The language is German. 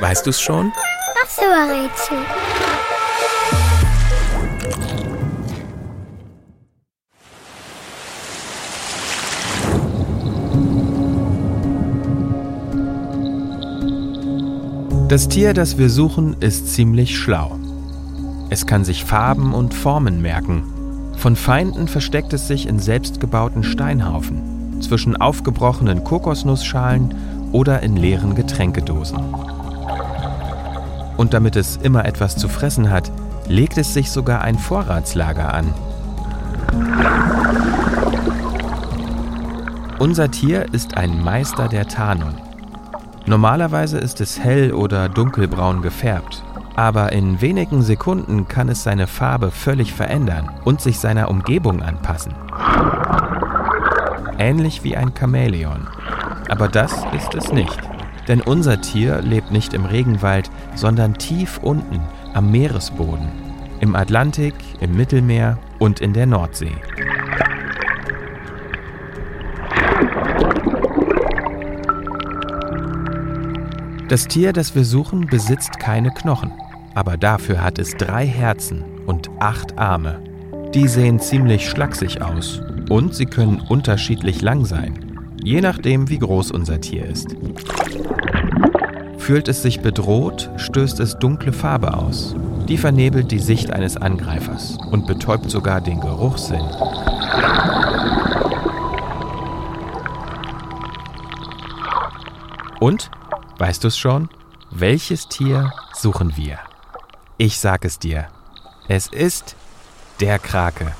Weißt du's schon? Ach so, Rätsel. Das Tier, das wir suchen, ist ziemlich schlau. Es kann sich Farben und Formen merken. Von Feinden versteckt es sich in selbstgebauten Steinhaufen, zwischen aufgebrochenen Kokosnussschalen oder in leeren Getränkedosen. Und damit es immer etwas zu fressen hat, legt es sich sogar ein Vorratslager an. Unser Tier ist ein Meister der Tarnung. Normalerweise ist es hell oder dunkelbraun gefärbt, aber in wenigen Sekunden kann es seine Farbe völlig verändern und sich seiner Umgebung anpassen. Ähnlich wie ein Chamäleon. Aber das ist es nicht. Denn unser Tier lebt nicht im Regenwald, sondern tief unten am Meeresboden. Im Atlantik, im Mittelmeer und in der Nordsee. Das Tier, das wir suchen, besitzt keine Knochen, aber dafür hat es drei Herzen und acht Arme. Die sehen ziemlich schlaksig aus und sie können unterschiedlich lang sein, je nachdem, wie groß unser Tier ist. Fühlt es sich bedroht, stößt es dunkle Farbe aus. Die vernebelt die Sicht eines Angreifers und betäubt sogar den Geruchssinn. Und Weißt du es schon? Welches Tier suchen wir? Ich sag es dir. Es ist der Krake.